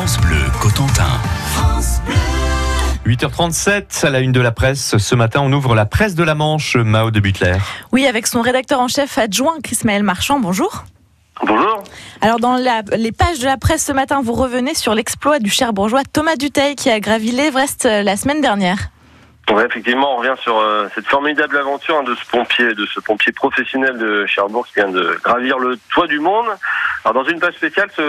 France Bleu Cotentin. France Bleu. 8h37, à la une de la presse. Ce matin, on ouvre la presse de la Manche, Mao de Butler. Oui, avec son rédacteur en chef adjoint, Chris-Maël Marchand. Bonjour. Bonjour. Alors dans les pages de la presse ce matin, vous revenez sur l'exploit du cher bourgeois Thomas Duteil qui a gravi l'Everest euh, la semaine dernière. Ouais, effectivement, on revient sur euh, cette formidable aventure hein, de ce pompier, de ce pompier professionnel de Cherbourg qui vient de gravir le toit du monde. Alors, dans une page spéciale, ce,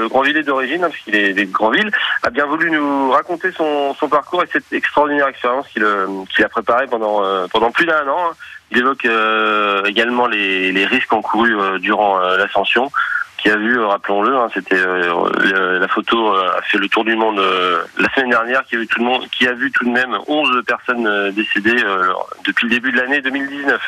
le Grandvillais d'origine, hein, puisqu'il est des Grandville, a bien voulu nous raconter son, son parcours et cette extraordinaire expérience qu'il euh, a préparée pendant euh, pendant plus d'un an. Il évoque euh, également les, les risques encourus euh, durant euh, l'ascension. Qui a vu, euh, rappelons-le, hein, c'était euh, la photo a fait le tour du monde euh, la semaine dernière, qui a vu tout le monde, qui a vu tout de même 11 personnes décédées euh, depuis le début de l'année 2019.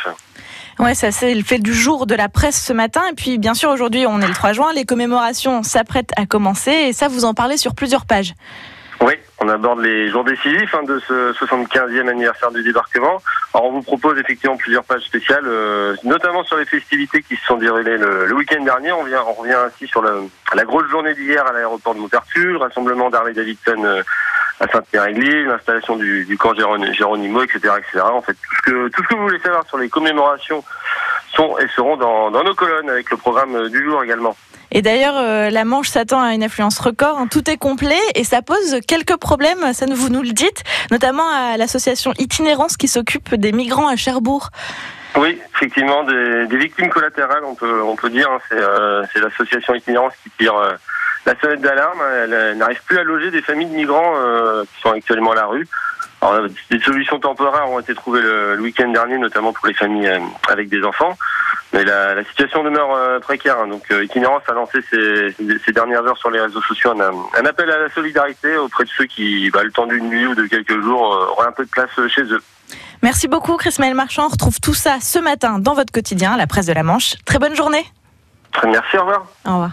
Ouais, ça c'est le fait du jour de la presse ce matin. Et puis, bien sûr, aujourd'hui, on est le 3 juin. Les commémorations s'apprêtent à commencer. Et ça, vous en parlez sur plusieurs pages. Oui, on aborde les jours décisifs hein, de ce 75e anniversaire du débarquement. Alors on vous propose effectivement plusieurs pages spéciales, euh, notamment sur les festivités qui se sont déroulées le, week-end dernier. On, vient, on revient ainsi sur le- la grosse journée d'hier à l'aéroport de Maupertuis, le rassemblement d'Harley Davidson euh, à Sainte-Mère-Église, l'installation du, du camp Géron- Géronimo, etc., etc. En fait, tout ce, que, tout ce que vous voulez savoir sur les commémorations sont et seront dans, dans nos colonnes avec le programme euh, du jour également. Et d'ailleurs, euh, la Manche s'attend à une affluence record. hein. Tout est complet et ça pose quelques problèmes, ça vous nous le dites, notamment à l'association Itinérance qui s'occupe des migrants à Cherbourg. Oui, effectivement, des, des victimes collatérales, on peut, on peut dire. hein. c'est, euh, c'est l'association Itinérance qui tire euh, la sonnette d'alarme. Elle, n'arrive plus à loger des familles de migrants euh, qui sont actuellement à la rue. Alors, euh, des solutions temporaires ont été trouvées le, le week-end dernier, notamment pour les familles euh, avec des enfants. Mais la, la situation demeure précaire. hein. Donc, Itinérance a lancé ces, dernières heures sur les réseaux sociaux un, un appel à la solidarité auprès de ceux qui, bah, le temps d'une nuit ou de quelques jours, auraient un peu de place chez eux. Merci beaucoup, Chris Maël Marchand. On retrouve tout ça ce matin dans votre quotidien, la presse de la Manche. Très bonne journée. Très merci, au revoir. Au revoir.